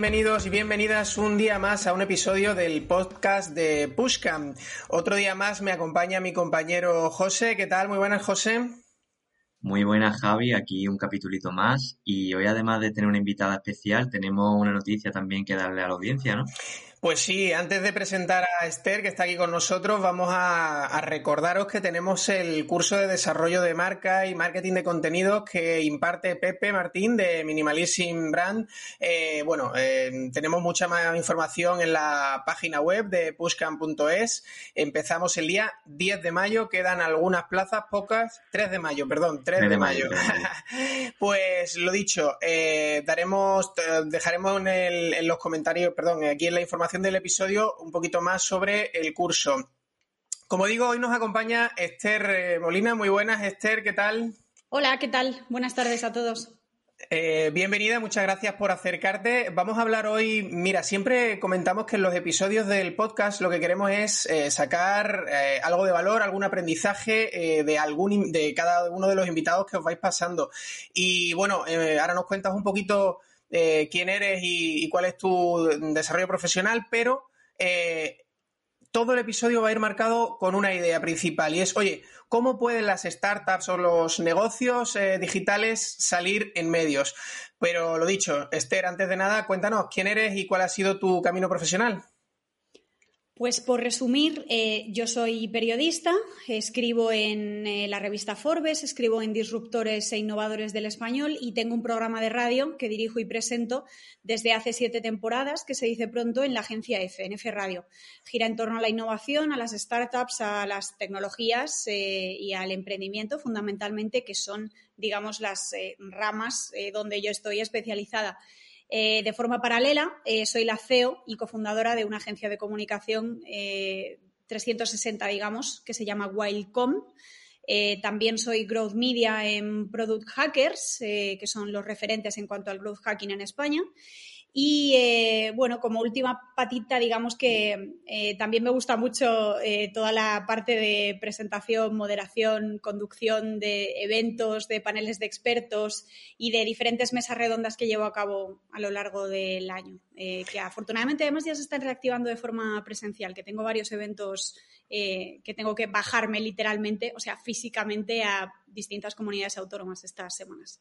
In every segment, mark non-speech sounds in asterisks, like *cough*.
bienvenidos y bienvenidas un día más a un episodio del podcast de Pushcam. Otro día más me acompaña mi compañero José. ¿Qué tal? Muy buenas, José. Muy buenas, Javi. Aquí un capitulito más. Y hoy, además de tener una invitada especial, tenemos una noticia también que darle a la audiencia, ¿no? Pues sí, antes de presentar a Esther, que está aquí con nosotros, vamos a, recordaros que tenemos el curso de desarrollo de marca y marketing de contenidos que imparte Pepe Martín de Minimalism Brand. Eh, bueno, eh, tenemos mucha más información en la página web de pushcam.es. Empezamos el día 10 de mayo, quedan algunas plazas, pocas, 3 de mayo, perdón, 3, de, mayo. *laughs* pues lo dicho, eh, daremos, dejaremos en, en los comentarios, perdón, aquí en la información del episodio un poquito más sobre el curso. Como digo, hoy nos acompaña Esther eh, Molina. Muy buenas, Esther, ¿qué tal? Hola, ¿qué tal? Buenas tardes a todos. Eh, bienvenida, muchas gracias por acercarte. Vamos a hablar hoy, mira, siempre comentamos que en los episodios del podcast lo que queremos es eh, sacar algo de valor, algún aprendizaje de, algún, de cada uno de los invitados que os vais pasando. Y bueno, ahora nos cuentas un poquito eh, quién eres y, cuál es tu desarrollo profesional, pero eh, todo el episodio va a ir marcado con una idea principal y es, oye, ¿cómo pueden las startups o los negocios eh, digitales salir en medios? Pero lo dicho, Esther, antes de nada, cuéntanos quién eres y cuál ha sido tu camino profesional. Pues por resumir, eh, yo soy periodista, escribo en eh, la revista Forbes, escribo en Disruptores e Innovadores del Español y tengo un programa de radio que dirijo y presento desde hace siete temporadas, que se dice pronto, en la agencia F, en F Radio. Gira en torno a la innovación, a las startups, a las tecnologías eh, y al emprendimiento, fundamentalmente, que son, digamos, las ramas donde yo estoy especializada. Eh, de forma paralela, eh, soy la CEO y cofundadora de una agencia de comunicación 360, eh, digamos, que se llama Wildcom. también soy Growth Media en Product Hackers, que son los referentes en cuanto al growth hacking en España. Y eh, bueno, como última patita, digamos que eh, también me gusta mucho eh, toda la parte de presentación, moderación, conducción de eventos, de paneles de expertos y de diferentes mesas redondas que llevo a cabo a lo largo del año. que afortunadamente además ya se están reactivando de forma presencial, que tengo varios eventos que tengo que bajarme literalmente, o sea, físicamente a distintas comunidades autónomas estas semanas.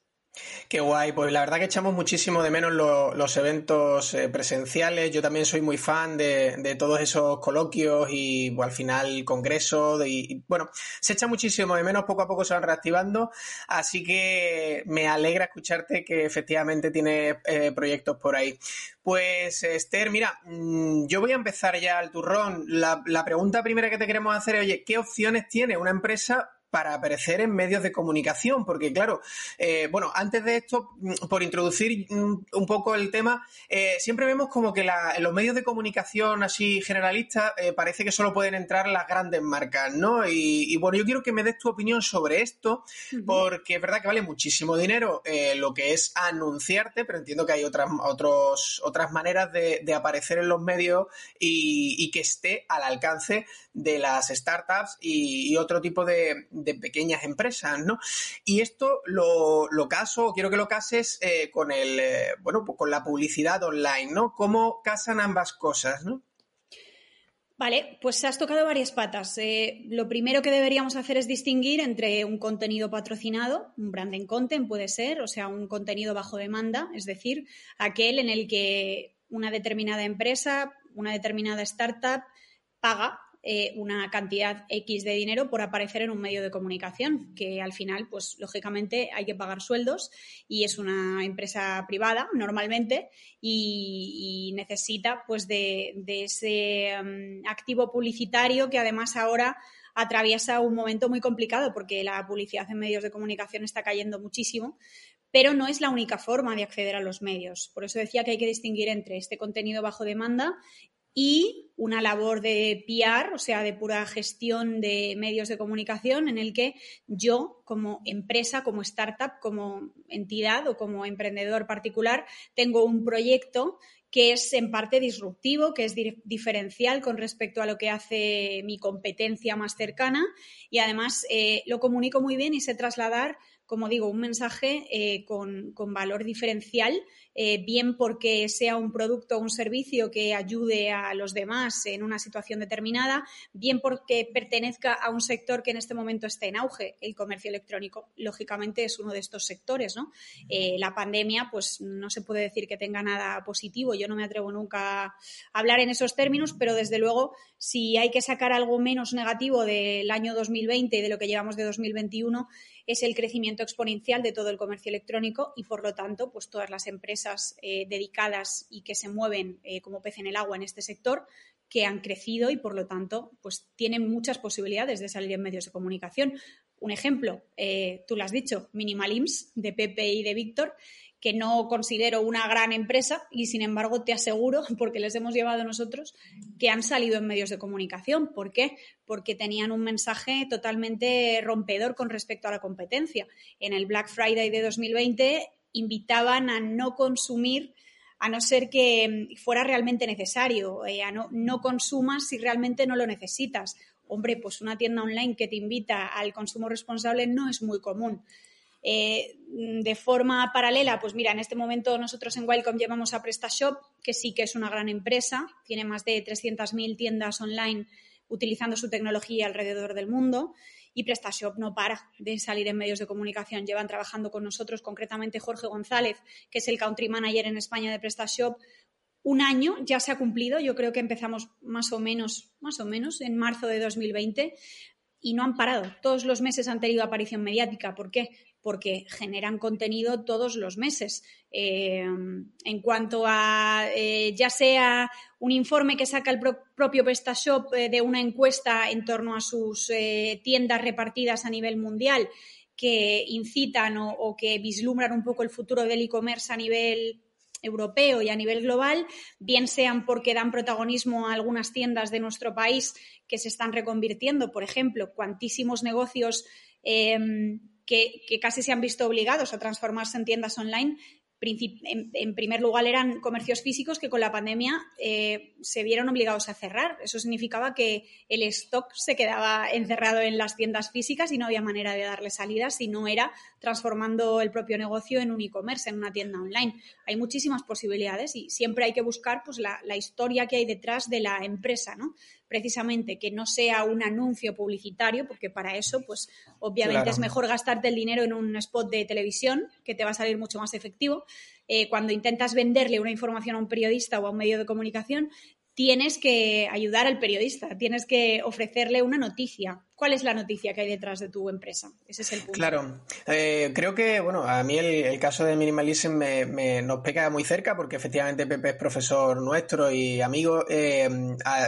Qué guay, pues la verdad que echamos muchísimo de menos los eventos eh, presenciales. Yo también soy muy fan de, todos esos coloquios y al final congresos. Y, bueno, se echa muchísimo de menos, poco a poco se van reactivando. Así que me alegra escucharte que efectivamente tienes eh, proyectos por ahí. Pues Esther, mira, mm, yo voy a empezar ya al turrón. La, la pregunta primera que te queremos hacer es, oye, ¿qué opciones tiene una empresa para aparecer en medios de comunicación, porque claro, eh, bueno, antes de esto, mm, por introducir mm, un poco el tema, eh, siempre vemos como que en los medios de comunicación así generalistas eh, parece que solo pueden entrar las grandes marcas, ¿no? Y, bueno, yo quiero que me des tu opinión sobre esto, porque es verdad que vale muchísimo dinero lo que es anunciarte, pero entiendo que hay otras, otros, otras maneras de, aparecer en los medios y, que esté al alcance de las startups y otro tipo de de pequeñas empresas, ¿no? Y esto lo, caso, quiero que lo cases eh, con el, eh, bueno, pues con la publicidad online, ¿no? ¿Cómo casan ambas cosas, ¿no? Vale, pues has tocado varias patas. Eh, lo primero que deberíamos hacer es distinguir entre un contenido patrocinado, un branding content puede ser, o sea, un contenido bajo demanda, es decir, aquel en el que una determinada empresa, una determinada startup paga eh, una cantidad X de dinero por aparecer en un medio de comunicación, que al final, pues lógicamente hay que pagar sueldos y es una empresa privada normalmente y, necesita pues de, ese mm, activo publicitario que además ahora atraviesa un momento muy complicado porque la publicidad en medios de comunicación está cayendo muchísimo, pero no es la única forma de acceder a los medios. Por eso decía que hay que distinguir entre este contenido bajo demanda y una labor de PR, o sea, de pura gestión de medios de comunicación, en el que yo, como empresa, como startup, como entidad o como emprendedor particular, tengo un proyecto que es en parte disruptivo, que es diferencial con respecto a lo que hace mi competencia más cercana y además eh, lo comunico muy bien y sé trasladar como digo, un mensaje eh, con, valor diferencial, eh, bien porque sea un producto o un servicio que ayude a los demás en una situación determinada, bien porque pertenezca a un sector que en este momento está en auge. El comercio electrónico, lógicamente, es uno de estos sectores. ¿no? Eh, la pandemia, pues no se puede decir que tenga nada positivo. Yo no me atrevo nunca a hablar en esos términos, pero desde luego, si hay que sacar algo menos negativo del año 2020 y de lo que llevamos de 2021, es el crecimiento exponencial de todo el comercio electrónico y, por lo tanto, pues todas las empresas eh, dedicadas y que se mueven eh, como pez en el agua en este sector que han crecido y, por lo tanto, pues tienen muchas posibilidades de salir en medios de comunicación. Un ejemplo, eh, tú lo has dicho, Minimalims de Pepe y de Víctor, que no considero una gran empresa y sin embargo te aseguro, *laughs* porque les hemos llevado nosotros, que han salido en medios de comunicación. ¿Por qué? Porque tenían un mensaje totalmente rompedor con respecto a la competencia. En el Black Friday de 2020 invitaban a no consumir a no ser que fuera realmente necesario, eh, a no, no consumas si realmente no lo necesitas. Hombre, pues una tienda online que te invita al consumo responsable no es muy común. Eh, de forma paralela, pues mira, en este momento nosotros en Wildcom llevamos a PrestaShop, que sí que es una gran empresa, tiene más de 300.000 tiendas online utilizando su tecnología alrededor del mundo y PrestaShop no para de salir en medios de comunicación. Llevan trabajando con nosotros, concretamente Jorge González, que es el country manager en España de PrestaShop. Un año ya se ha cumplido, yo creo que empezamos más o menos, más o menos en marzo de 2020 y no han parado. Todos los meses han tenido aparición mediática. ¿Por qué? Porque generan contenido todos los meses. Eh, en cuanto a eh, ya sea un informe que saca el propio PrestaShop eh, de una encuesta en torno a sus tiendas repartidas a nivel mundial que incitan o, que vislumbran un poco el futuro del e-commerce a nivel europeo y a nivel global, bien sean porque dan protagonismo a algunas tiendas de nuestro país que se están reconvirtiendo, por ejemplo, cuantísimos negocios que, casi se han visto obligados a transformarse en tiendas online en, primer lugar eran comercios físicos que con la pandemia eh, se vieron obligados a cerrar. Eso significaba que el stock se quedaba encerrado en las tiendas físicas y no había manera de darle salida si no era transformando el propio negocio en un e-commerce, en una tienda online. Hay muchísimas posibilidades y siempre hay que buscar pues, la, la historia que hay detrás de la empresa, ¿no? Precisamente que no sea un anuncio publicitario, porque para eso, pues obviamente es mejor gastarte el dinero en un spot de televisión, que te va a salir mucho más efectivo. Eh, cuando intentas venderle una información a un periodista o a un medio de comunicación, tienes que ayudar al periodista, tienes que ofrecerle una noticia, ¿Cuál es la noticia que hay detrás de tu empresa? Ese es el punto. Claro, eh, creo que, bueno, a mí el, caso de Minimalism me, nos pega muy cerca porque efectivamente Pepe es profesor nuestro y amigo. Eh,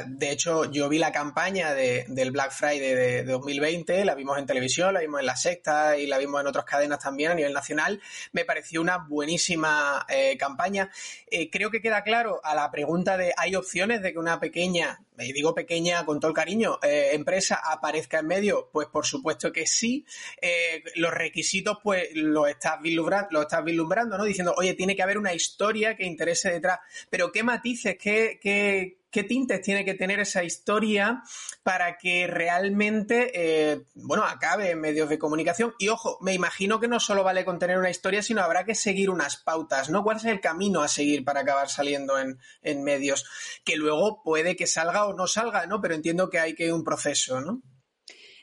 de hecho, yo vi la campaña del Black Friday de, 2020, la vimos en televisión, la vimos en la sexta y la vimos en otras cadenas también a nivel nacional. Me pareció una buenísima eh, campaña. creo que queda claro a la pregunta de ¿hay opciones de que una pequeña, y digo pequeña con todo el cariño, empresa aparezca en medio? Pues por supuesto que sí. Eh, los requisitos, pues lo estás, vislumbrando, lo estás vislumbrando, ¿no? Diciendo, oye, tiene que haber una historia que interese detrás. Pero ¿qué matices, qué, qué, qué tintes tiene que tener esa historia para que realmente, eh, bueno, acabe en medios de comunicación. Y ojo, me imagino que no solo vale con tener una historia, sino habrá que seguir unas pautas, ¿no? ¿Cuál es el camino a seguir para acabar saliendo en, medios? Que luego puede que salga o no salga, ¿no? Pero entiendo que hay que un proceso, ¿no?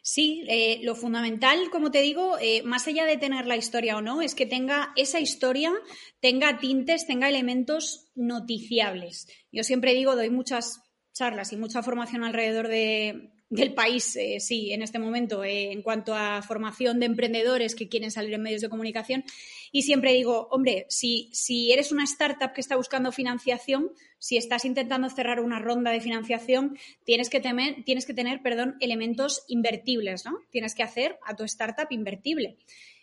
Sí, eh, lo fundamental, como te digo, eh, más allá de tener la historia o no, es que tenga esa historia, tenga tintes, tenga elementos noticiables. Yo siempre digo, doy muchas charlas y mucha formación alrededor de, del país, eh, sí, en este momento, en cuanto a formación de emprendedores que quieren salir en medios de comunicación. Y siempre digo, hombre, si, si eres una startup que está buscando financiación, si estás intentando cerrar una ronda de financiación, tienes que, tienes que tener perdón, elementos invertibles, ¿no? Tienes que hacer a tu startup invertible.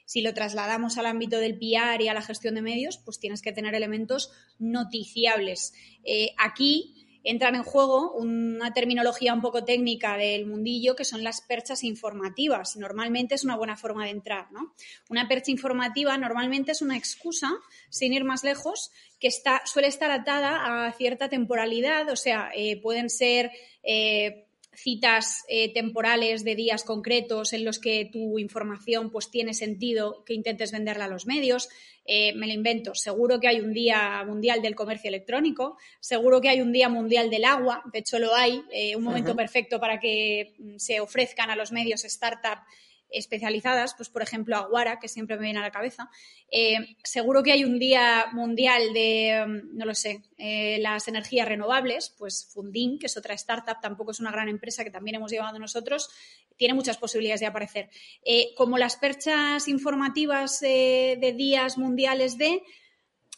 Si lo trasladamos al ámbito del PR y a la gestión de medios, pues tienes que tener elementos noticiables. Eh, aquí entran en juego una terminología un poco técnica del mundillo que son las perchas informativas. Normalmente es una buena forma de entrar, ¿no? Una percha informativa normalmente es una excusa, sin ir más lejos, que está, suele estar atada a cierta temporalidad, o sea, eh, pueden ser eh, citas eh, temporales de días concretos en los que tu información pues tiene sentido que intentes venderla a los medios. Eh, me lo invento, seguro que hay un día mundial del comercio electrónico, seguro que hay un día mundial del agua, de hecho lo hay, un momento perfecto para que mm, se ofrezcan a los medios startups especializadas, pues por ejemplo Aguara, que siempre me viene a la cabeza. Eh, seguro que hay un día mundial de, mm, no lo sé, eh, las energías renovables, pues Fundin, que es otra startup, tampoco es una gran empresa que también hemos llevado nosotros, tiene muchas posibilidades de aparecer. Eh, como las perchas informativas de días mundiales de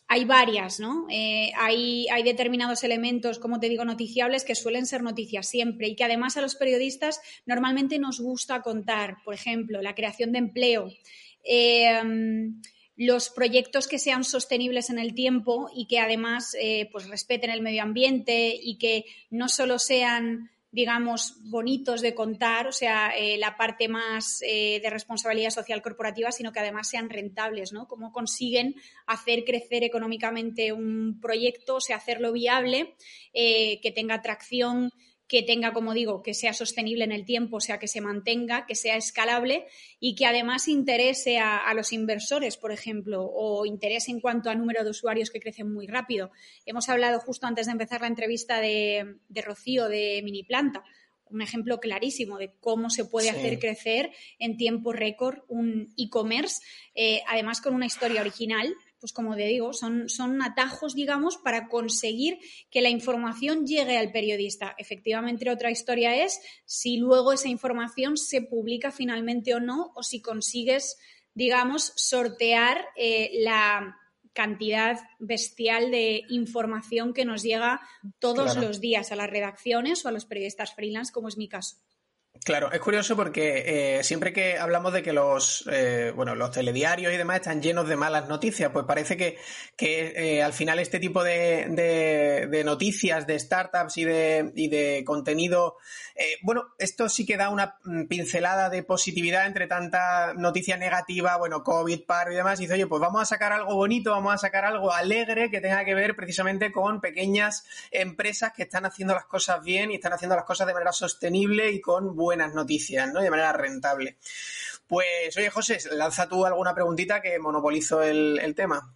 hay varias, ¿no? Eh, hay, determinados elementos, como te digo, noticiables que suelen ser noticias siempre y que además a los periodistas normalmente nos gusta contar, por ejemplo, la creación de empleo. Em, los proyectos que sean sostenibles en el tiempo y que además eh, pues respeten el medio ambiente y que no solo sean digamos, bonitos de contar, o sea, eh, la parte más eh, de responsabilidad social corporativa, sino que además sean rentables, ¿no? Cómo consiguen hacer crecer económicamente un proyecto, o sea, hacerlo viable, eh, que tenga atracción que tenga, como digo, que sea sostenible en el tiempo, o sea, que se mantenga, que sea escalable y que además interese a, los inversores, por ejemplo, o interese en cuanto a número de usuarios que crecen muy rápido. Hemos hablado justo antes de empezar la entrevista de, Rocío de Miniplanta, un ejemplo clarísimo de cómo se puede hacer crecer en tiempo récord un e-commerce, eh, además con una historia original pues como te digo, son, son atajos, digamos, para conseguir que la información llegue al periodista. Efectivamente, otra historia es si luego esa información se publica finalmente o no, o si consigues, digamos, sortear eh, la cantidad bestial de información que nos llega todos los días a las redacciones o a los periodistas freelance, como es mi caso. Claro, es curioso porque eh, siempre que hablamos de que los, eh, bueno, los telediarios y demás están llenos de malas noticias, pues parece que, que eh, al final este tipo de, de, noticias de startups y de, y de contenido, bueno, esto sí que da una pincelada de positividad entre tanta noticia negativa, bueno, COVID, paro y demás, y dice, oye, pues vamos a sacar algo bonito, vamos a sacar algo alegre que tenga que ver precisamente con pequeñas empresas que están haciendo las cosas bien y están haciendo las cosas de manera sostenible y con buenas noticias, ¿no? De manera rentable. Pues, oye, José, lanza tú alguna preguntita que monopolizo el, tema.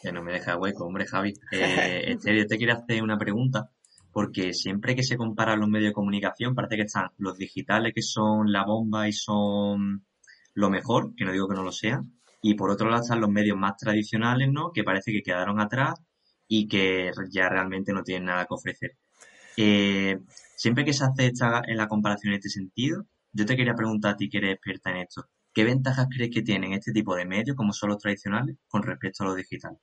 Que no me deja hueco, hombre, Javi. Eh, yo te quiero hacer una pregunta, porque siempre que se comparan los medios de comunicación, parece que están los digitales que son la bomba y son lo mejor, que no digo que no lo sean, y por otro lado están los medios más tradicionales, ¿no? Que parece que quedaron atrás y que ya realmente no tienen nada que ofrecer. Eh, Siempre que se hace esta, en la comparación en este sentido, yo te quería preguntar a ti que eres experta en esto. ¿Qué ventajas crees que tienen este tipo de medios, como son los tradicionales, con respecto a los digitales?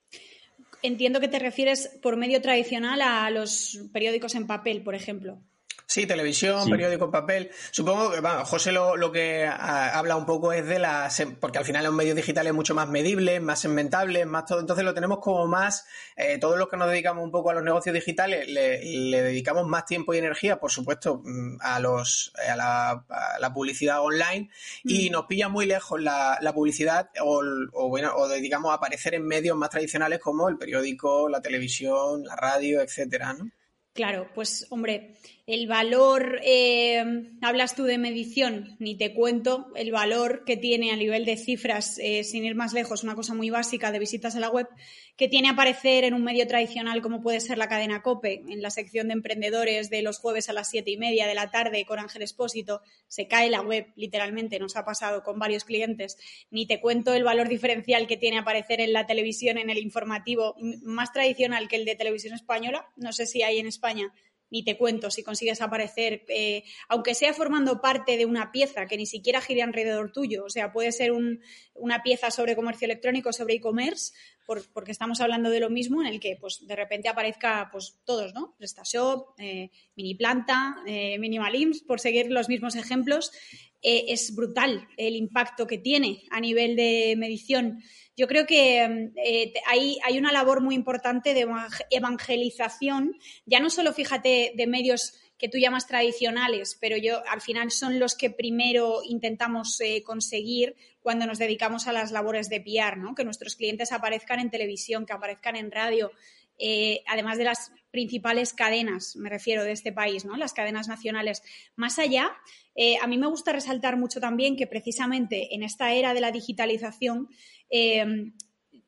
Entiendo que te refieres por medio tradicional a los periódicos en papel, por ejemplo. Sí, televisión, periódico en papel. Supongo que, bueno, José lo, que habla un poco es de las, porque al final los medios digitales mucho más medibles, más segmentables, más todo. Entonces lo tenemos como más, eh, todos los que nos dedicamos un poco a los negocios digitales, le, dedicamos más tiempo y energía, por supuesto, mm, a los, a la, publicidad online y mm. nos pilla muy lejos la, publicidad o, o, bueno, o dedicamos a aparecer en medios más tradicionales como el periódico, la televisión, la radio, etcétera, ¿no? Claro, pues hombre, el valor, eh, hablas tú de medición, ni te cuento el valor que tiene a nivel de cifras, eh, sin ir más lejos, una cosa muy básica de visitas a la web, que tiene aparecer en un medio tradicional como puede ser la cadena COPE, en la sección de emprendedores de los jueves a las siete y media de la tarde con Ángel Espósito, se cae la web, literalmente, nos ha pasado con varios clientes, ni te cuento el valor diferencial que tiene aparecer en la televisión, en el informativo más tradicional que el de televisión española, no sé si hay en España ni te cuento si consigues aparecer, eh, aunque sea formando parte de una pieza que ni siquiera gire alrededor tuyo, o sea, puede ser una pieza sobre comercio electrónico, sobre e-commerce, porque estamos hablando de lo mismo, en el que pues de repente aparezca pues todos, ¿no? PrestaShop, eh, Mini Planta, eh, por seguir los mismos ejemplos, eh, es brutal el impacto que tiene a nivel de medición. Yo creo que eh, hay, hay, una labor muy importante de evangelización, ya no solo, fíjate, de medios que tú llamas tradicionales, pero yo al final son los que primero intentamos eh, conseguir cuando nos dedicamos a las labores de PR, ¿no? que nuestros clientes aparezcan en televisión, que aparezcan en radio, eh, además de las principales cadenas, me refiero, de este país, ¿no? Las cadenas nacionales. Más allá, eh, a mí me gusta resaltar mucho también que precisamente en esta era de la digitalización, eh,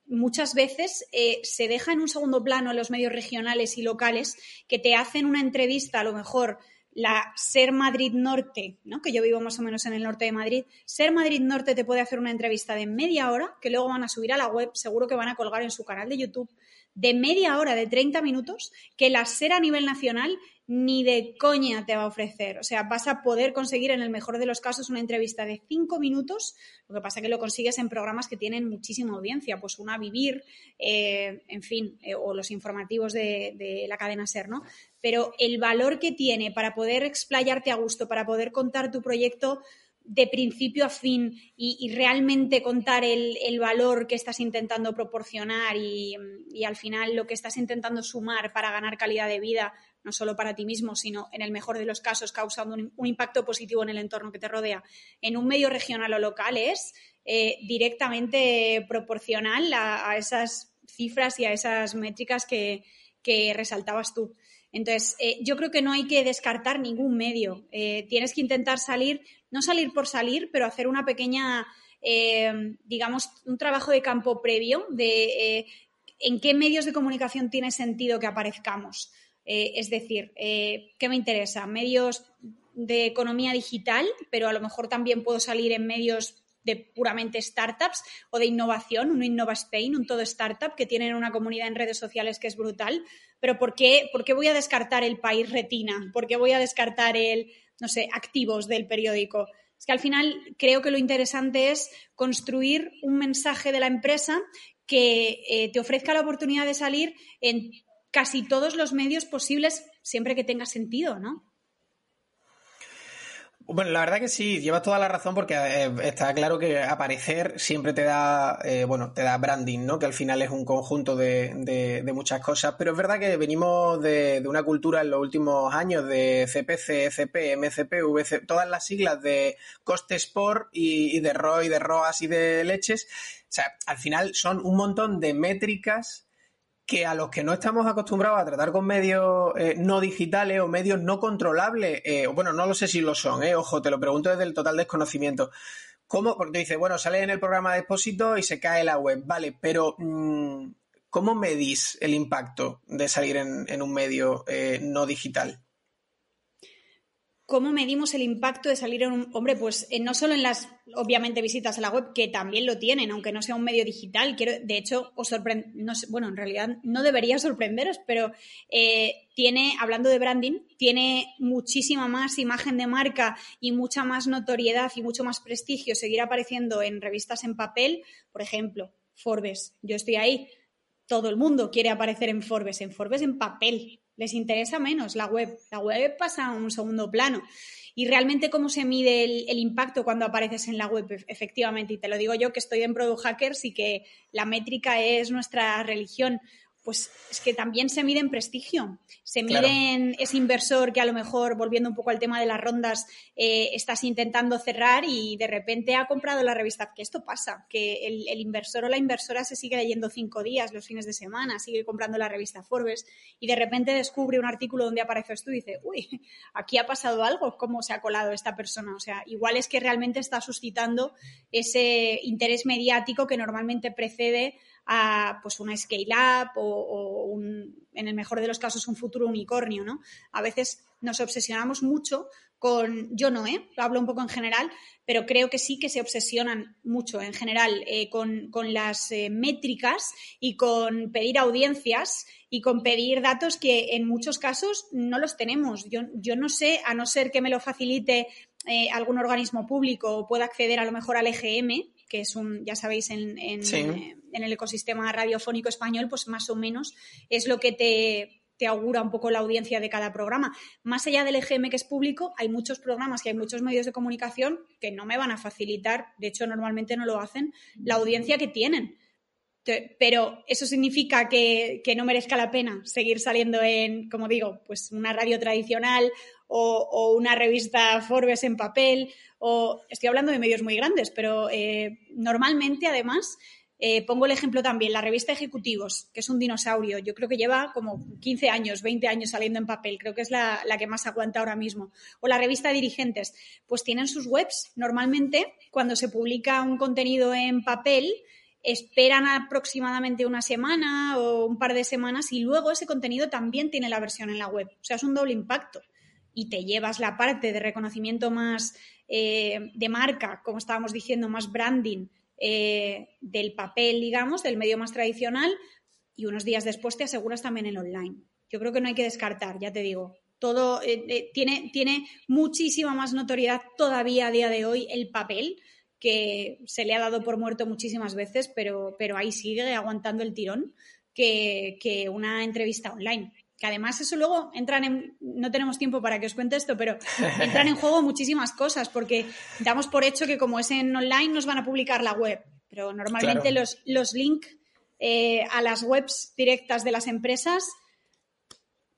muchas veces se deja en un segundo plano los medios regionales y locales que te hacen una entrevista, a lo mejor la Ser Madrid Norte, ¿no? que yo vivo más o menos en el norte de Madrid, Ser Madrid Norte te puede hacer una entrevista de media hora que luego van a subir a la web, seguro que van a colgar en su canal de YouTube, de media hora, de 30 minutos, que la Ser a nivel nacional ni de coña te va a ofrecer. O sea, vas a poder conseguir en el mejor de los casos una entrevista de cinco minutos, lo que pasa que lo consigues en programas que tienen muchísima audiencia, pues una Vivir, eh, en fin, eh, o los informativos de, la cadena SER, ¿no? Pero el valor que tiene para poder explayarte a gusto, para poder contar tu proyecto de principio a fin y, realmente contar el, valor que estás intentando proporcionar y, al final lo que estás intentando sumar para ganar calidad de vida, no solo para ti mismo, sino en el mejor de los casos causando un, impacto positivo en el entorno que te rodea, en un medio regional o local es eh, directamente proporcional a, esas cifras y a esas métricas que resaltabas tú. Entonces, eh, yo creo que no hay que descartar ningún medio. Eh, tienes que intentar salir, no salir por salir, pero hacer una pequeña, eh, digamos, un trabajo de campo previo de en qué medios de comunicación tiene sentido que aparezcamos. Es decir, ¿qué me interesa? Medios de economía digital, pero a lo mejor también puedo salir en medios de puramente startups o de innovación, un Innova Spain, un todo startup que tienen una comunidad en redes sociales que es brutal. Pero ¿por qué, ¿por qué voy a descartar el país retina? ¿Por qué voy a descartar el, no sé, activos del periódico? Es que al final creo que lo interesante es construir un mensaje de la empresa que eh, te ofrezca la oportunidad de salir en casi todos los medios posibles siempre que tenga sentido, ¿no? Bueno, la verdad que sí, llevas toda la razón porque eh, está claro que aparecer siempre te da, eh, bueno, te da branding, ¿no? Que al final es un conjunto de, muchas cosas, pero es verdad que venimos de, una cultura en los últimos años de CPC, ECP, MCP, VC, todas las siglas de coste sport y, y de ROI, de ROAS y de leches. O sea, al final son un montón de métricas que a los que no estamos acostumbrados a tratar con medios eh, no digitales o medios no controlables, eh, bueno, no lo sé si lo son, eh, ojo, te lo pregunto desde el total desconocimiento. ¿Cómo? Porque dice, bueno, sale en el programa de expósito y se cae la web, vale, pero mmm, ¿cómo medís el impacto de salir en, en un medio eh, no digital? ¿Cómo medimos el impacto de salir en un... Hombre, pues eh, no solo en las, obviamente, visitas a la web, que también lo tienen, aunque no sea un medio digital. Quiero, de hecho, os sorprende... Bueno, en realidad no debería sorprenderos, pero eh, tiene, hablando de branding, tiene muchísima más imagen de marca y mucha más notoriedad y mucho más prestigio seguir apareciendo en revistas en papel. Por ejemplo, Forbes. Yo estoy ahí. Todo el mundo quiere aparecer en Forbes, en Forbes en papel, les interesa menos la web. La web pasa a un segundo plano. Y realmente cómo se mide el, impacto cuando apareces en la web, efectivamente. Y te lo digo yo que estoy en Product Hackers y que la métrica es nuestra religión pues es que también se mide en prestigio. Se mide claro. en ese inversor que a lo mejor, volviendo un poco al tema de las rondas, eh, estás intentando cerrar y de repente ha comprado la revista. Que esto pasa, que el, el, inversor o la inversora se sigue leyendo cinco días los fines de semana, sigue comprando la revista Forbes y de repente descubre un artículo donde apareces tú y dice, uy, aquí ha pasado algo, ¿cómo se ha colado esta persona? O sea, igual es que realmente está suscitando ese interés mediático que normalmente precede a pues una scale up o, o un, en el mejor de los casos un futuro unicornio, ¿no? A veces nos obsesionamos mucho con, yo no, ¿eh? hablo un poco en general, pero creo que sí que se obsesionan mucho en general eh, con, con, las eh, métricas y con pedir audiencias y con pedir datos que en muchos casos no los tenemos. Yo, yo no sé, a no ser que me lo facilite eh, algún organismo público o pueda acceder a lo mejor al EGM, que es un, ya sabéis, en, en, sí. En, el ecosistema radiofónico español, pues más o menos es lo que te, te, augura un poco la audiencia de cada programa. Más allá del EGM que es público, hay muchos programas que hay muchos medios de comunicación que no me van a facilitar, de hecho normalmente no lo hacen, la audiencia que tienen. Pero eso significa que, que no merezca la pena seguir saliendo en, como digo, pues una radio tradicional o, o, una revista Forbes en papel, o estoy hablando de medios muy grandes, pero eh, normalmente además Eh, pongo el ejemplo también, la revista Ejecutivos, que es un dinosaurio. Yo creo que lleva como 15 años, 20 años saliendo en papel. Creo que es la, la que más aguanta ahora mismo. O la revista Dirigentes, pues tienen sus webs. Normalmente, cuando se publica un contenido en papel, esperan aproximadamente una semana o un par de semanas y luego ese contenido también tiene la versión en la web. O sea, es un doble impacto. Y te llevas la parte de reconocimiento más eh, de marca, como estábamos diciendo, más branding eh, del papel, digamos, del medio más tradicional, y unos días después te aseguras también el online. Yo creo que no hay que descartar, ya te digo. Todo eh, tiene, tiene muchísima más notoriedad todavía a día de hoy el papel que se le ha dado por muerto muchísimas veces, pero, pero ahí sigue aguantando el tirón que, una entrevista online. Que además eso luego entran en, no tenemos tiempo para que os cuente esto, pero *laughs* entran en juego muchísimas cosas, porque damos por hecho que como es en online nos van a publicar la web, pero normalmente los, los links eh, a las webs directas de las empresas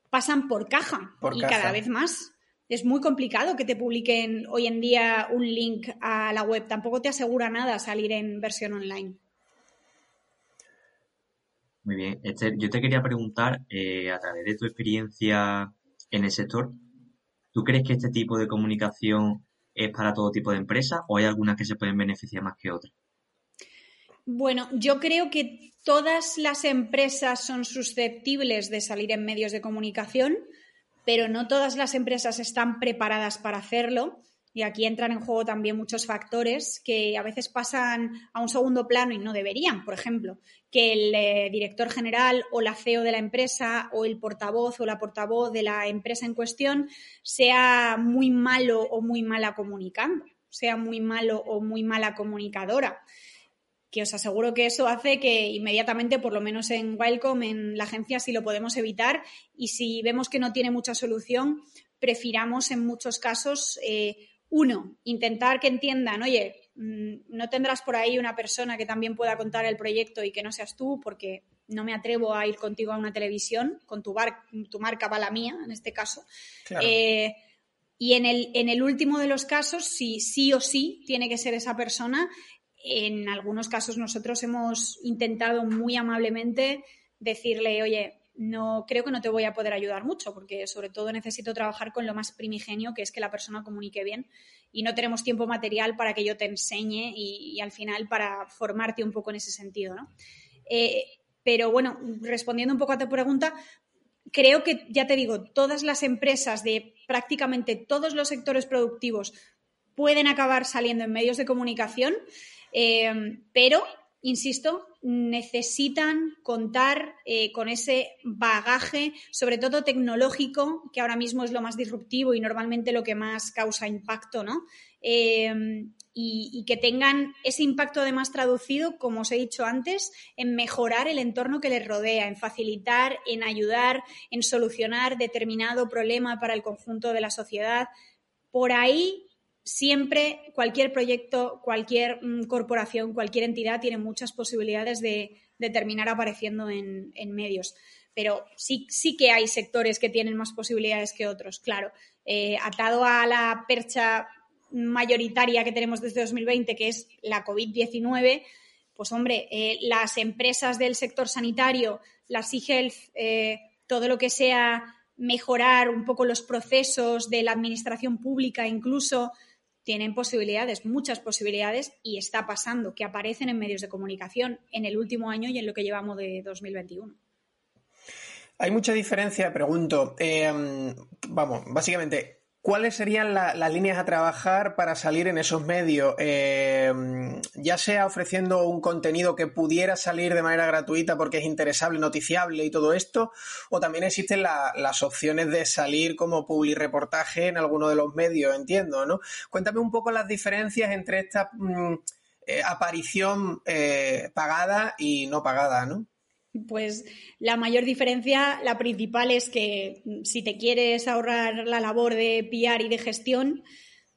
pasan por caja y cada vez más es muy complicado que te publiquen hoy en día un link a la web. Tampoco te asegura nada salir en versión online. Muy bien. Esther, yo te quería preguntar, eh, a través de tu experiencia en el sector, ¿tú crees que este tipo de comunicación es para todo tipo de empresas o hay algunas que se pueden beneficiar más que otras? Bueno, yo creo que todas las empresas son susceptibles de salir en medios de comunicación pero no todas las empresas están preparadas para hacerlo. Y aquí entran en juego también muchos factores que a veces pasan a un segundo plano y no deberían. Por ejemplo, que el eh, director general o la CEO de la empresa o el portavoz o la portavoz de la empresa en cuestión sea muy malo o muy mala comunicando, sea muy malo o muy mala comunicadora que os aseguro que eso hace que inmediatamente, por lo menos en Wildcom, en la agencia, sí lo podemos evitar y si vemos que no tiene mucha solución, prefiramos en muchos casos, eh, uno, intentar que entiendan, oye, mm, no tendrás por ahí una persona que también pueda contar el proyecto y que no seas tú, porque no me atrevo a ir contigo a una televisión, con tu, bar, tu marca va la mía, en este caso. Eh, y en el, en el último de los casos, si sí o sí tiene que ser esa persona, en algunos casos nosotros hemos intentado muy amablemente decirle, oye, no creo que no te voy a poder ayudar mucho porque sobre todo necesito trabajar con lo más primigenio que es que la persona comunique bien y no tenemos tiempo material para que yo te enseñe y, al final para formarte un poco en ese sentido, ¿no? Eh, pero bueno, respondiendo un poco a tu pregunta, creo que, ya te digo, todas las empresas de prácticamente todos los sectores productivos pueden acabar saliendo en medios de comunicación. Em, pero, insisto, necesitan contar eh, con ese bagaje, sobre todo tecnológico, que ahora mismo es lo más disruptivo y normalmente lo que más causa impacto, ¿no? Em, y, que tengan ese impacto además traducido, como os he dicho antes, en mejorar el entorno que les rodea, en facilitar, en ayudar, en solucionar determinado problema para el conjunto de la sociedad. Por ahí siempre cualquier proyecto, cualquier mm, corporación, cualquier entidad tiene muchas posibilidades de, terminar apareciendo en, medios. Pero sí, que hay sectores que tienen más posibilidades que otros, claro. Eh, atado a la percha mayoritaria que tenemos desde 2020, que es la COVID-19, pues hombre, eh, las empresas del sector sanitario, las e-health, eh, todo lo que sea mejorar un poco los procesos de la administración pública, incluso tienen posibilidades, muchas posibilidades, y está pasando que aparecen en medios de comunicación en el último año y en lo que llevamos de 2021. Hay mucha diferencia, pregunto. Eh, vamos, básicamente, ¿Cuáles serían las líneas a trabajar para salir en esos medios? Eh, ya sea ofreciendo un contenido que pudiera salir de manera gratuita porque es interesable, noticiable y todo esto, o también existen las opciones de salir como public reportaje en alguno de los medios, entiendo, ¿no? Cuéntame un poco las diferencias entre esta mm, eh, aparición eh, pagada y no pagada, ¿no? Pues la mayor diferencia, la principal es que mm, si te quieres ahorrar la labor de PR y de gestión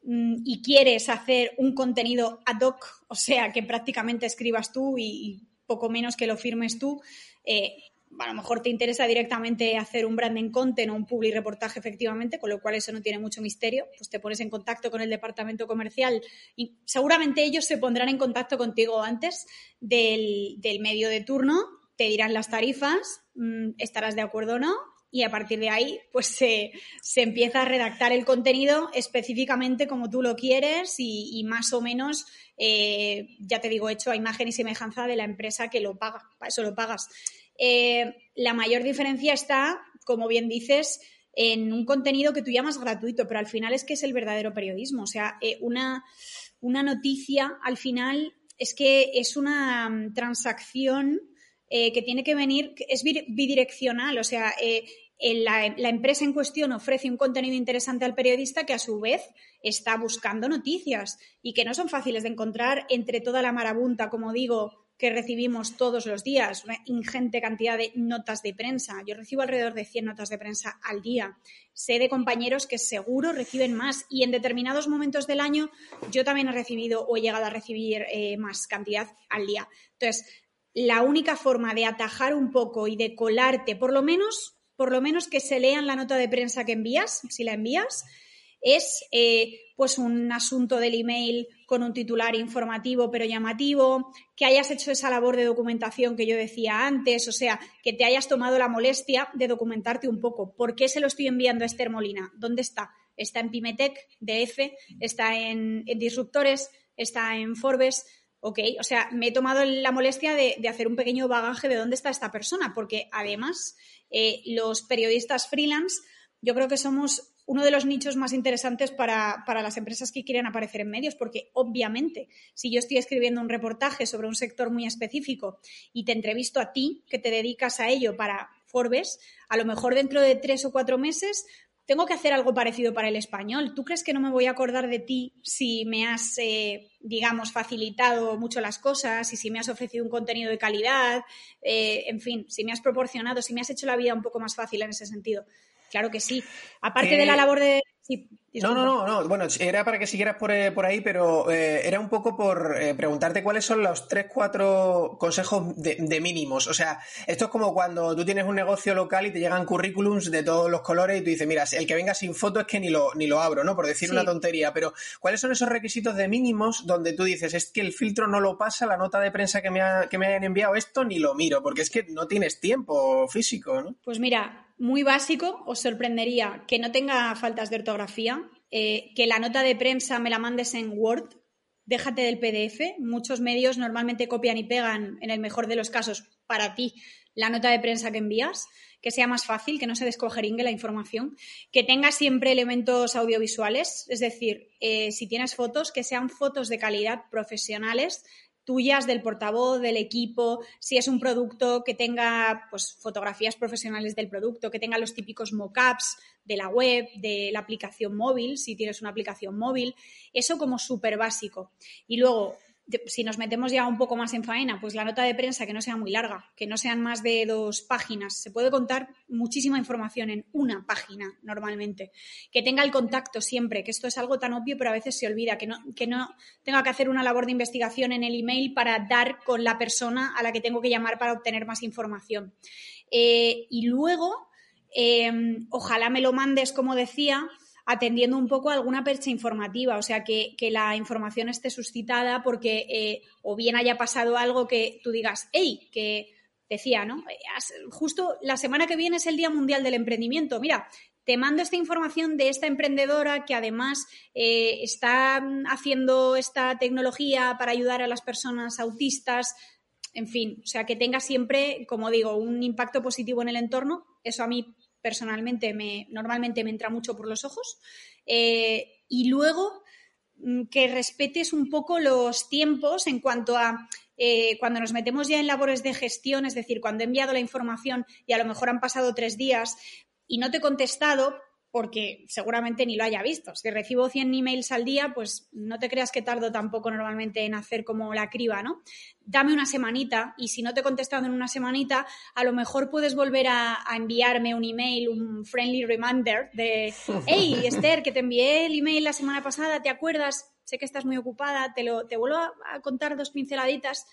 mm, y quieres hacer un contenido ad hoc, o sea, que prácticamente escribas tú y poco menos que lo firmes tú, eh, a lo mejor te interesa directamente hacer un branding content o un public reportaje efectivamente, con lo cual eso no tiene mucho misterio, pues te pones en contacto con el departamento comercial y seguramente ellos se pondrán en contacto contigo antes del, del medio de turno, te dirán las tarifas, mm, estarás de acuerdo o no, y a partir de ahí pues *laughs* se, empieza a redactar el contenido específicamente como tú lo quieres y, más o menos, eh, ya te digo, hecho a imagen y semejanza de la empresa que lo paga, eso lo pagas. Eh, la mayor diferencia está, como bien dices, en un contenido que tú llamas gratuito, pero al final es que es el verdadero periodismo. O sea, eh, una, una noticia al final es que es una mm, transacción eh, que tiene que venir, es bidireccional, o sea, eh, la, empresa en cuestión ofrece un contenido interesante al periodista que a su vez está buscando noticias y que no son fáciles de encontrar entre toda la marabunta, como digo, que recibimos todos los días, una ingente cantidad de notas de prensa. Yo recibo alrededor de 100 notas de prensa al día. Sé de compañeros que seguro reciben más y en determinados momentos del año yo también he recibido o he llegado a recibir eh, más cantidad al día. Entonces, la única forma de atajar un poco y de colarte, por lo menos, por lo menos que se lean la nota de prensa que envías, si la envías, es eh, pues un asunto del email con un titular informativo pero llamativo, que hayas hecho esa labor de documentación que yo decía antes, o sea, que te hayas tomado la molestia de documentarte un poco. ¿Por qué se lo estoy enviando a Esther Molina? ¿Dónde está? Está en Pimetech, DF, está en Disruptores, está en Forbes. Ok, o sea, me he tomado la molestia de, hacer un pequeño bagaje de dónde está esta persona, porque además eh, los periodistas freelance, yo creo que somos uno de los nichos más interesantes para, para, las empresas que quieren aparecer en medios, porque obviamente, si yo estoy escribiendo un reportaje sobre un sector muy específico y te entrevisto a ti, que te dedicas a ello para Forbes, a lo mejor dentro de tres o cuatro meses tengo que hacer algo parecido para el español. ¿Tú crees que no me voy a acordar de ti si me has, eh, digamos, facilitado mucho las cosas y si me has ofrecido un contenido de calidad? Eh, en fin, si me has proporcionado, si me has hecho la vida un poco más fácil en ese sentido. Claro que sí. Aparte de la eh, labor de... no, no, no, no. Bueno, era para que siguieras por, eh, ahí, pero eh, era un poco por preguntarte cuáles son los tres, cuatro consejos de, mínimos. O sea, esto es como cuando tú tienes un negocio local y te llegan currículums de todos los colores y tú dices, mira, el que venga sin foto es que ni lo, ni lo abro, ¿no? Por decir una tontería. Pero, ¿cuáles son esos requisitos de mínimos donde tú dices, es que el filtro no lo pasa, la nota de prensa que me, que me hayan enviado esto ni lo miro? Porque es que no tienes tiempo físico, ¿no? Pues mira, muy básico, os sorprendería que no tenga faltas de ortografía, eh, que la nota de prensa me la mandes en Word, déjate del PDF. Muchos medios normalmente copian y pegan, en el mejor de los casos, para ti la nota de prensa que envías, que sea más fácil, que no se descojeringue la información, que tenga siempre elementos audiovisuales, es decir, eh, si tienes fotos, que sean fotos de calidad profesionales, tuyas, del portavoz, del equipo, si es un producto que tenga pues, fotografías profesionales del producto, que tenga los típicos mockups de la web, de la aplicación móvil, si tienes una aplicación móvil, eso como súper básico. Y luego, si nos metemos ya un poco más en faena, pues la nota de prensa que no sea muy larga, que no sean más de dos páginas. Se puede contar muchísima información en una página normalmente. Que tenga el contacto siempre, que esto es algo tan obvio, pero a veces se olvida, que no, que no tenga que hacer una labor de investigación en el email para dar con la persona a la que tengo que llamar para obtener más información. Eh, y luego, eh, ojalá me lo mandes, como decía, atendiendo un poco a alguna percha informativa, o sea, que, la información esté suscitada porque eh, o bien haya pasado algo que tú digas, hey, que decía, ¿no? Justo la semana que viene es el Día Mundial del Emprendimiento. Mira, te mando esta información de esta emprendedora que además eh, está haciendo esta tecnología para ayudar a las personas autistas. En fin, o sea, que tenga siempre, como digo, un impacto positivo en el entorno. Eso a mí personalmente me, normalmente me entra mucho por los ojos. Eh, y luego mm, que respetes un poco los tiempos en cuanto a eh, cuando nos metemos ya en labores de gestión, es decir, cuando he enviado la información y a lo mejor han pasado tres días y no te he contestado, porque seguramente ni lo haya visto. Si recibo 100 emails al día, pues no te creas que tardo tampoco normalmente en hacer como la criba, ¿no? Dame una semanita y si no te he contestado en una semanita, a lo mejor puedes volver a, enviarme un email, un friendly reminder de, *laughs* hey, Esther, que te envié el email la semana pasada, ¿te acuerdas? Sé que estás muy ocupada, te, lo, te vuelvo a contar dos pinceladitas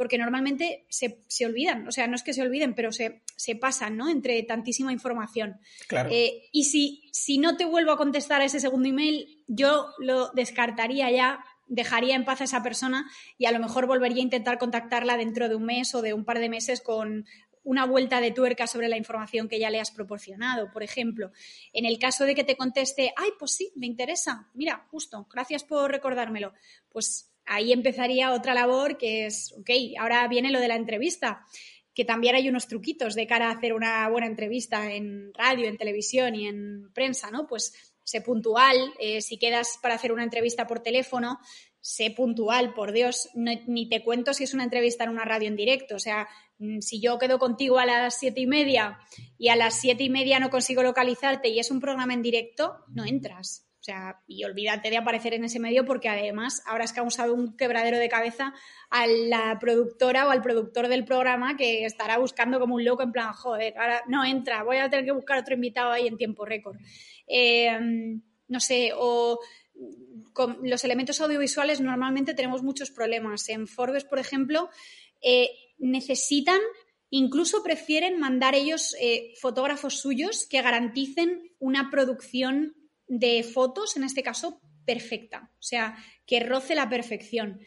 porque normalmente se, olvidan, o sea, no es que se olviden, pero se, pasan, ¿no? Entre tantísima información. Claro. Eh, y si, si no te vuelvo a contestar a ese segundo email, yo lo descartaría ya dejaría en paz a esa persona y a lo mejor volvería a intentar contactarla dentro de un mes o de un par de meses con una vuelta de tuerca sobre la información que ya le has proporcionado. Por ejemplo, en el caso de que te conteste, ay, pues sí, me interesa, mira, justo, gracias por recordármelo, pues ahí empezaría otra labor que es, ok, ahora viene lo de la entrevista que también hay unos truquitos de cara a hacer una buena entrevista en radio, en televisión y en prensa, ¿no? Pues sé puntual, eh, si quedas para hacer una entrevista por teléfono, sé puntual, por Dios, ni te cuento si es una entrevista en una radio en directo, o sea, Mm, si yo quedo contigo a las siete y media y a las siete y media no consigo localizarte y es un programa en directo, no entras. O sea, y olvídate de aparecer en ese medio porque además habrás causado un quebradero de cabeza a la productora o al productor del programa que estará buscando como un loco en plan, joder, ahora no entra, voy a tener que buscar otro invitado ahí en tiempo récord. Em, no sé, o con los elementos audiovisuales normalmente tenemos muchos problemas. En Forbes, por ejemplo, eh, necesitan, incluso prefieren mandar ellos eh, fotógrafos suyos que garanticen una producción de fotos, en este caso, perfecta, o sea, que roce la perfección.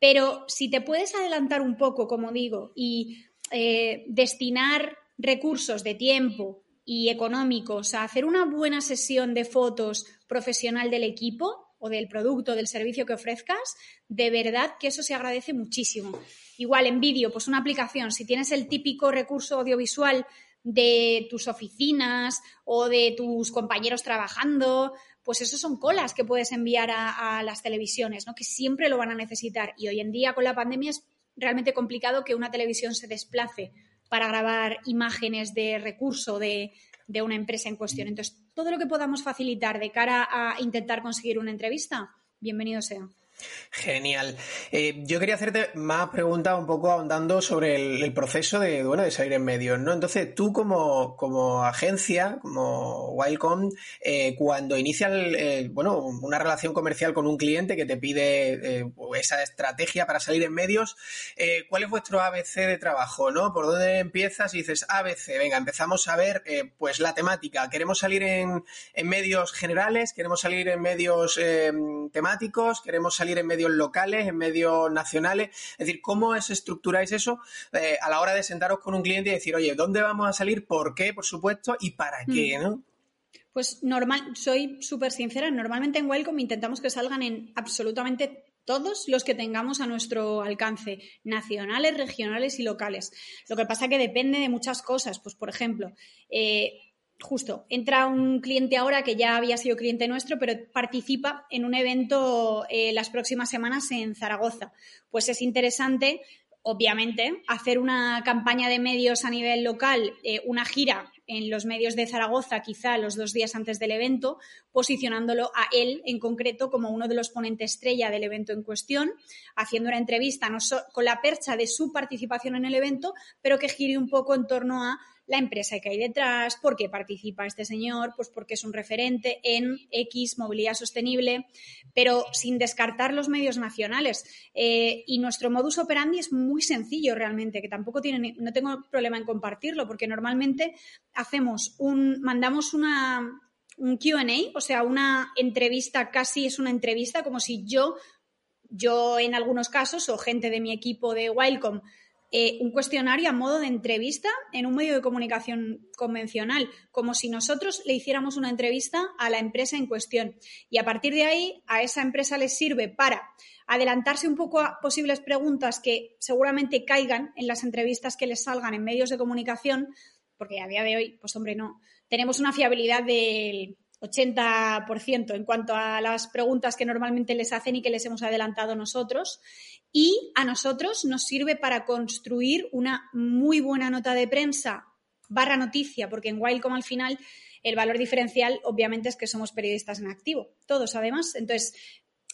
Pero si te puedes adelantar un poco, como digo, y eh, destinar recursos de tiempo y económicos a hacer una buena sesión de fotos profesional del equipo o del producto, del servicio que ofrezcas, de verdad que eso se agradece muchísimo. Igual en vídeo, pues una aplicación, si tienes el típico recurso audiovisual de tus oficinas o de tus compañeros trabajando, pues eso son colas que puedes enviar a, las televisiones, ¿no? que siempre lo van a necesitar. Y hoy en día con la pandemia es realmente complicado que una televisión se desplace para grabar imágenes de recurso de, de una empresa en cuestión. Entonces, todo lo que podamos facilitar de cara a intentar conseguir una entrevista, bienvenido sea. Genial. Eh, yo quería hacerte más preguntas un poco ahondando sobre el, proceso de, bueno, de salir en medios, ¿no? Entonces, tú como, como agencia, como Wildcom, eh, cuando inicias bueno, una relación comercial con un cliente que te pide eh, esa estrategia para salir en medios, ¿cuál es vuestro ABC de trabajo, no? ¿Por dónde empiezas y dices ABC? Venga, empezamos a ver, pues, la temática. ¿Queremos salir en, en medios generales? ¿Queremos salir en medios temáticos? ¿Queremos salir en medios locales, en medios nacionales. Es decir, ¿cómo es, estructuráis eso eh, a la hora de sentaros con un cliente y decir, oye, ¿dónde vamos a salir? ¿Por qué? Por supuesto, y para qué, mm. ¿no? Pues normal, soy súper sincera, normalmente en Welcome intentamos que salgan en absolutamente todos los que tengamos a nuestro alcance, nacionales, regionales y locales. Lo que pasa que depende de muchas cosas. Pues, por ejemplo, eh, justo, entra un cliente ahora que ya había sido cliente nuestro, pero participa en un evento eh, las próximas semanas en Zaragoza. Pues es interesante, obviamente, hacer una campaña de medios a nivel local, eh, una gira en los medios de Zaragoza, quizá los dos días antes del evento, posicionándolo a él en concreto como uno de los ponentes estrella del evento en cuestión, haciendo una entrevista no con la percha de su participación en el evento, pero que gire un poco en torno a la empresa que hay detrás, por qué participa este señor, pues porque es un referente en X movilidad sostenible, pero sin descartar los medios nacionales. Eh, y nuestro modus operandi es muy sencillo realmente, que tampoco tiene, no tengo problema en compartirlo, porque normalmente hacemos un, mandamos una, un QA, o sea, una entrevista, casi es una entrevista, como si yo, yo en algunos casos, o gente de mi equipo de Wildcom, eh, un cuestionario a modo de entrevista en un medio de comunicación convencional, como si nosotros le hiciéramos una entrevista a la empresa en cuestión. Y a partir de ahí, a esa empresa les sirve para adelantarse un poco a posibles preguntas que seguramente caigan en las entrevistas que les salgan en medios de comunicación, porque a día de hoy, pues hombre, no, tenemos una fiabilidad del 80% en cuanto a las preguntas que normalmente les hacen y que les hemos adelantado nosotros y a nosotros nos sirve para construir una muy buena nota de prensa barra noticia, porque en Wildcom al final el valor diferencial obviamente es que somos periodistas en activo, todos además. Entonces,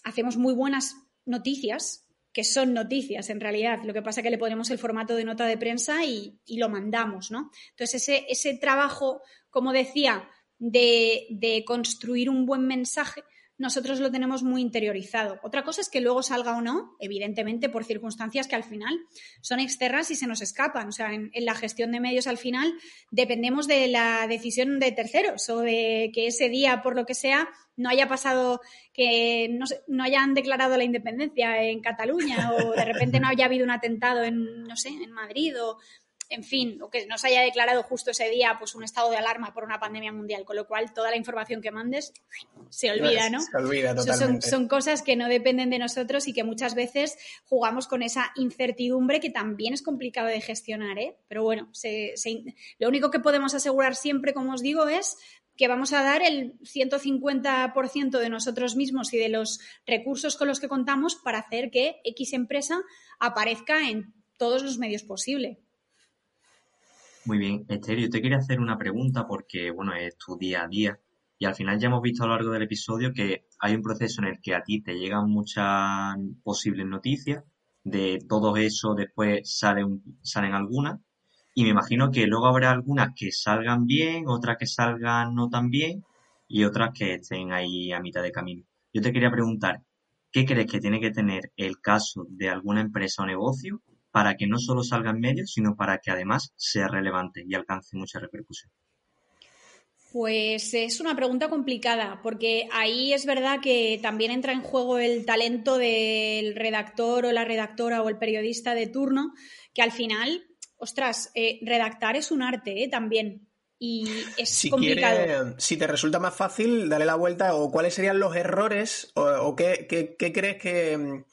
hacemos muy buenas noticias, que son noticias en realidad. Lo que pasa es que le ponemos el formato de nota de prensa y, lo mandamos, ¿no? Entonces, ese, ese trabajo, como decía, de, de construir un buen mensaje, nosotros lo tenemos muy interiorizado. Otra cosa es que luego salga o no, evidentemente por circunstancias que al final son externas y se nos escapan. O sea, en, la gestión de medios al final dependemos de la decisión de terceros o de que ese día, por lo que sea, no haya pasado que no, no, hayan declarado la independencia en Cataluña o de repente no haya habido un atentado en, no sé, en Madrid o en fin, o que nos haya declarado justo ese día pues un estado de alarma por una pandemia mundial, con lo cual toda la información que mandes se olvida, ¿no? Se olvida totalmente. Son, cosas que no dependen de nosotros y que muchas veces jugamos con esa incertidumbre que también es complicado de gestionar, ¿eh? Pero bueno, lo único que podemos asegurar siempre, como os digo, es que vamos a dar el 150% de nosotros mismos y de los recursos con los que contamos para hacer que X empresa aparezca en todos los medios posibles. Muy bien, Esther, yo te quería hacer una pregunta porque, bueno, es tu día a día y al final ya hemos visto a lo largo del episodio que hay un proceso en el que a ti te llegan muchas posibles noticias, de todo eso después salen, salen algunas y me imagino que luego habrá algunas que salgan bien, otras que salgan no tan bien y otras que estén ahí a mitad de camino. Yo te quería preguntar, ¿qué crees que tiene que tener el caso de alguna empresa o negocio para que no solo salga en medios, sino para que además sea relevante y alcance mucha repercusión? Pues es una pregunta complicada, porque ahí es verdad que también entra en juego el talento del redactor o la redactora o el periodista de turno, que al final, ostras, eh, redactar es un arte ¿eh? también. Y es si complicado. si te resulta más fácil, dale la vuelta o cuáles serían los errores o, qué, qué, crees que,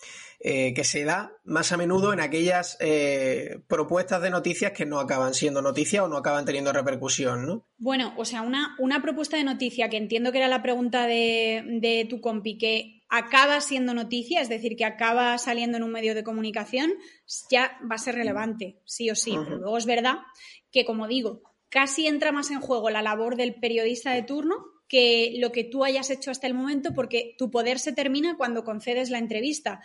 eh, que se da más a menudo en aquellas eh, propuestas de noticias que no acaban siendo noticias o no acaban teniendo repercusión, ¿no? Bueno, o sea, una, una propuesta de noticia que entiendo que era la pregunta de, de tu compi, que acaba siendo noticia, es decir, que acaba saliendo en un medio de comunicación, ya va a ser relevante, sí o sí. Pero luego es verdad que, como digo, casi entra más en juego la labor del periodista de turno que lo que tú hayas hecho hasta el momento, porque tu poder se termina cuando concedes la entrevista.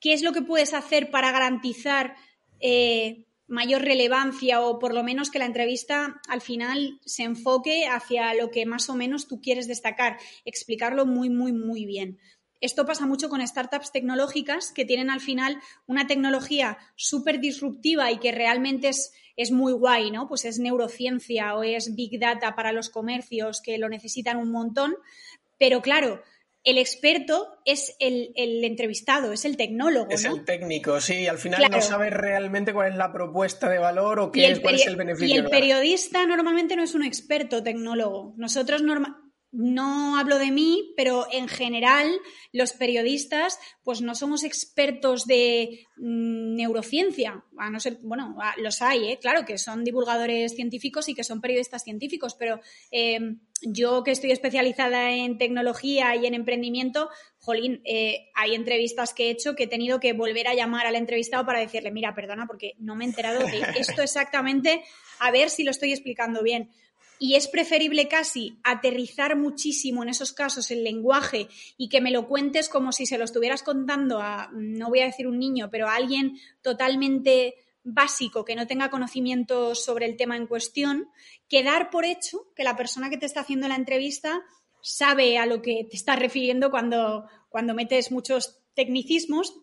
¿Qué es lo que puedes hacer para garantizar eh, mayor relevancia o por lo menos que la entrevista al final se enfoque hacia lo que más o menos tú quieres destacar? Explicarlo muy, muy, muy bien. Esto pasa mucho con startups tecnológicas que tienen al final una tecnología súper disruptiva y que realmente es, es, muy guay, ¿no? Pues es neurociencia o es big data para los comercios que lo necesitan un montón. Pero claro, el experto es el, entrevistado, es el tecnólogo. Es el técnico, sí. Al final no sabes realmente cuál es la propuesta de valor o qué es, cuál es el beneficio. Y el periodista normalmente no es un experto tecnólogo. Nosotros normalmente no hablo de mí, pero en general los periodistas pues no somos expertos de mm, neurociencia, a no ser, bueno, los hay, ¿eh? claro que son divulgadores científicos y que son periodistas científicos, pero em, yo que estoy especializada en tecnología y en emprendimiento, jolín, eh, hay entrevistas que he hecho que he tenido que volver a llamar al entrevistado para decirle, mira, perdona, porque no me he enterado de esto exactamente, a ver si lo estoy explicando bien y es preferible casi aterrizar muchísimo en esos casos el lenguaje y que me lo cuentes como si se lo estuvieras contando a, no voy a decir un niño, pero a alguien totalmente básico que no tenga conocimiento sobre el tema en cuestión, que dar por hecho que la persona que te está haciendo la entrevista sabe a lo que te estás refiriendo cuando, cuando metes muchos tecnicismos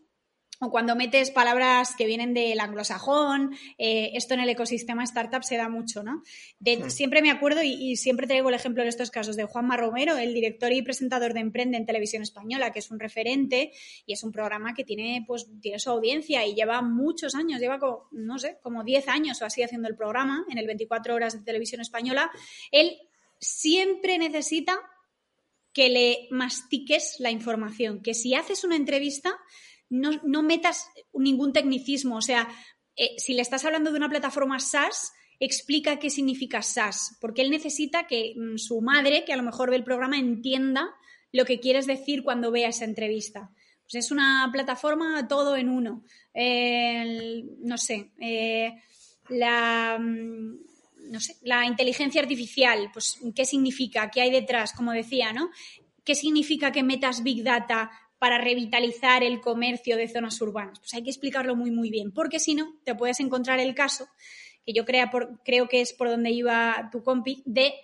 o cuando metes palabras que vienen del anglosajón, eh, esto en el ecosistema startup se da mucho, ¿no? Hmm. Siempre me acuerdo y, siempre traigo el ejemplo de estos casos de Juanma Romero, el director y presentador de Emprende en Televisión Española, que es un referente y es un programa que tiene, pues, tiene su audiencia y lleva muchos años, lleva como, no sé, como 10 años o así haciendo el programa en el 24 horas de Televisión Española. Él siempre necesita que le mastiques la información, que si haces una entrevista no, metas ningún tecnicismo. O sea, eh, si le estás hablando de una plataforma SaaS, explica qué significa SaaS, porque él necesita que mm, su madre, que a lo mejor ve el programa, entienda lo que quieres decir cuando vea esa entrevista. Pues es una plataforma todo en uno. no sé, eh, la, mm, no sé, la inteligencia artificial, pues qué significa, qué hay detrás, como decía, ¿no? ¿Qué significa que metas Big Data para revitalizar el comercio de zonas urbanas? Pues hay que explicarlo muy, muy bien, porque si no, te puedes encontrar el caso, que yo creo que es por donde iba tu compi, de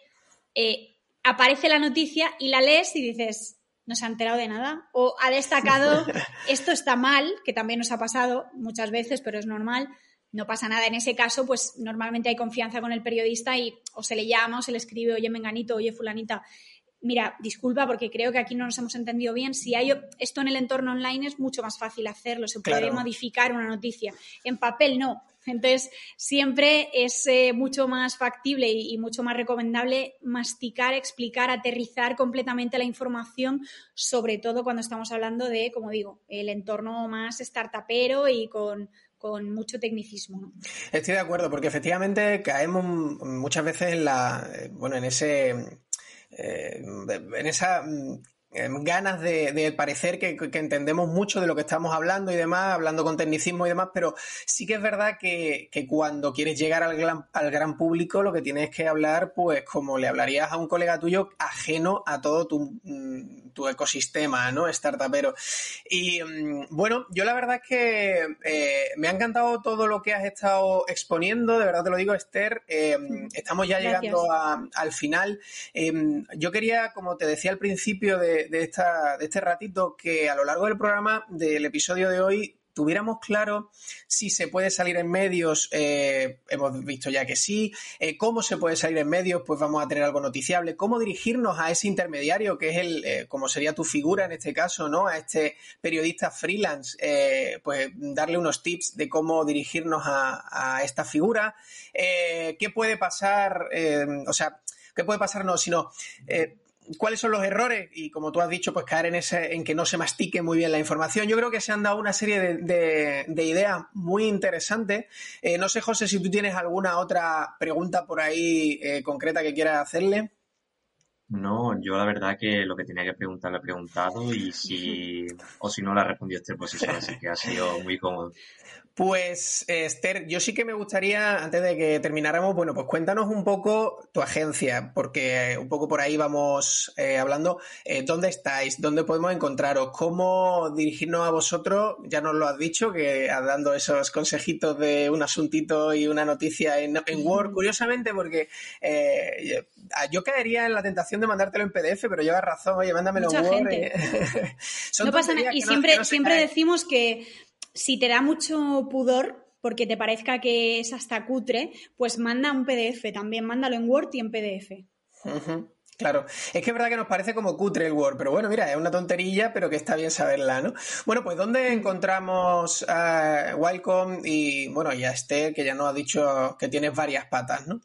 eh, aparece la noticia y la lees y dices, no se ha enterado de nada o ha destacado *laughs* esto está mal, que también nos ha pasado muchas veces, pero es normal. No pasa nada. En ese caso, pues normalmente hay confianza con el periodista y o se le llama o se le escribe, oye, menganito, oye, fulanita, mira, disculpa porque creo que aquí no nos hemos entendido bien. Si hay esto en el entorno online es mucho más fácil hacerlo, se puede modificar una noticia. En papel no. Entonces, siempre es eh, mucho más factible y, mucho más recomendable masticar, explicar, aterrizar completamente la información, sobre todo cuando estamos hablando de, como digo, el entorno más startupero y con, mucho tecnicismo. Estoy de acuerdo, porque efectivamente caemos muchas veces en la, eh, bueno, en ese, eh, en esa Em, ganas de, parecer que, entendemos mucho de lo que estamos hablando y demás, hablando con tecnicismo y demás, pero sí que es verdad que, cuando quieres llegar al gran, al gran, público, lo que tienes que hablar, pues como le hablarías a un colega tuyo ajeno a todo tu, mm, tu ecosistema, ¿no? Startupero. Y mm, bueno, yo la verdad es que eh, me ha encantado todo lo que has estado exponiendo, de verdad te lo digo, Esther. Em, estamos ya llegando al final. Em, yo quería, como te decía al principio de de, este ratito que a lo largo del programa, del episodio de hoy, tuviéramos claro si se puede salir en medios, eh, hemos visto ya que sí, eh, cómo se puede salir en medios, pues vamos a tener algo noticiable, cómo dirigirnos a ese intermediario que es el, eh, como sería tu figura en este caso, ¿no? A este periodista freelance, pues darle unos tips de cómo dirigirnos a, esta figura, qué puede pasar, o sea, qué puede pasarnos, sino cuáles son los errores y como tú has dicho, pues caer en ese, en que no se mastique muy bien la información. Yo creo que se han dado una serie de, ideas muy interesantes. Eh, no sé, José, si tú tienes alguna otra pregunta por ahí eh, concreta que quieras hacerle. No, yo la verdad que lo que tenía que preguntar lo he preguntado y si, *laughs* o si no la respondió este posición, así que ha sido muy cómodo. Pues Esther, yo sí que me gustaría, antes de que termináramos, bueno, pues cuéntanos un poco tu agencia, porque un poco por ahí vamos eh, hablando. Eh, ¿Dónde estáis? ¿Dónde podemos encontraros? ¿Cómo dirigirnos a vosotros? Ya nos lo has dicho, que dando esos consejitos de un asuntito y una noticia en, Word, curiosamente, porque eh, yo caería en la tentación de mandártelo en PDF, pero llevas razón, oye, mándamelo en Word. *laughs* no pasa nada, y siempre, siempre decimos que si te da mucho pudor, porque te parezca que es hasta cutre, pues manda un PDF también, mándalo en Word y en PDF. Claro, es que es verdad que nos parece como cutre el Word, pero bueno, mira, es una tonterilla, pero que está bien saberla, ¿no? Bueno, pues ¿dónde encontramos a Wildcom y, bueno, ya este, que ya nos ha dicho que tienes varias patas, ¿no?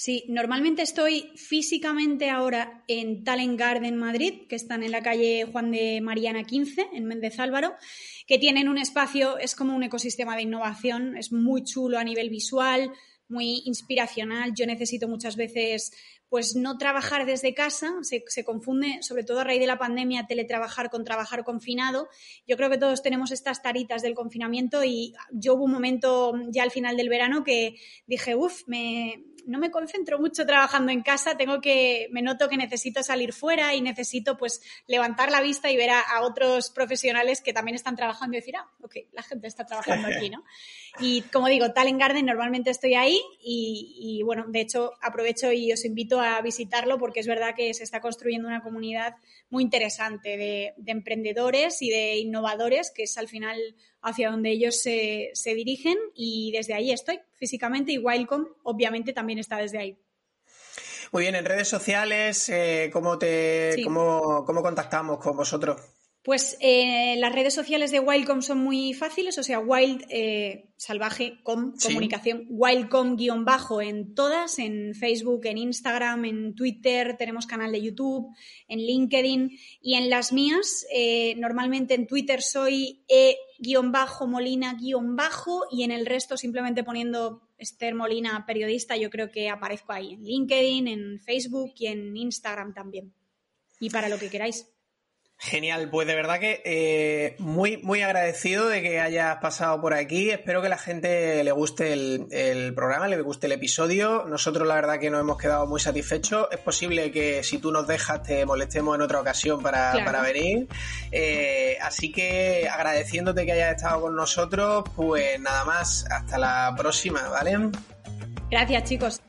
Sí, normalmente estoy físicamente ahora en Talent Garden Madrid, que están en la calle Juan de Mariana 15, en Méndez Álvaro, que tienen un espacio, es como un ecosistema de innovación, es muy chulo a nivel visual, muy inspiracional. Yo necesito muchas veces pues no trabajar desde casa, se, se, confunde, sobre todo a raíz de la pandemia, teletrabajar con trabajar confinado. Yo creo que todos tenemos estas taritas del confinamiento y yo hubo un momento ya al final del verano que dije, uff, me, no me concentro mucho trabajando en casa, tengo que, me noto que necesito salir fuera y necesito pues levantar la vista y ver a, otros profesionales que también están trabajando y decir, ah, ok, la gente está trabajando aquí, ¿no? *laughs* Y como digo, Talent Garden normalmente estoy ahí y, bueno, de hecho aprovecho y os invito a visitarlo porque es verdad que se está construyendo una comunidad muy interesante de, de emprendedores y de innovadores, que es al final hacia donde ellos se, se dirigen y desde ahí estoy físicamente y Wildcom obviamente también está desde ahí. Muy bien, en redes sociales, eh, ¿cómo, te, cómo, ¿cómo contactamos con vosotros? Pues eh, las redes sociales de Wildcom son muy fáciles, o sea, Wild, eh, salvaje, com, comunicación, Wildcom guion bajo en todas, en Facebook, en Instagram, en Twitter, tenemos canal de YouTube, en LinkedIn y en las mías, eh, normalmente en Twitter soy e guion bajo Molina guion bajo y en el resto simplemente poniendo Esther Molina periodista, yo creo que aparezco ahí en LinkedIn, en Facebook y en Instagram también. Y para lo que queráis. Genial, pues de verdad que eh, muy, muy agradecido de que hayas pasado por aquí. Espero que la gente le guste el, programa, le guste el episodio. Nosotros la verdad que nos hemos quedado muy satisfechos. Es posible que si tú nos dejas te molestemos en otra ocasión para, venir. Eh, así que agradeciéndote que hayas estado con nosotros, pues nada más, hasta la próxima, ¿vale? Gracias chicos.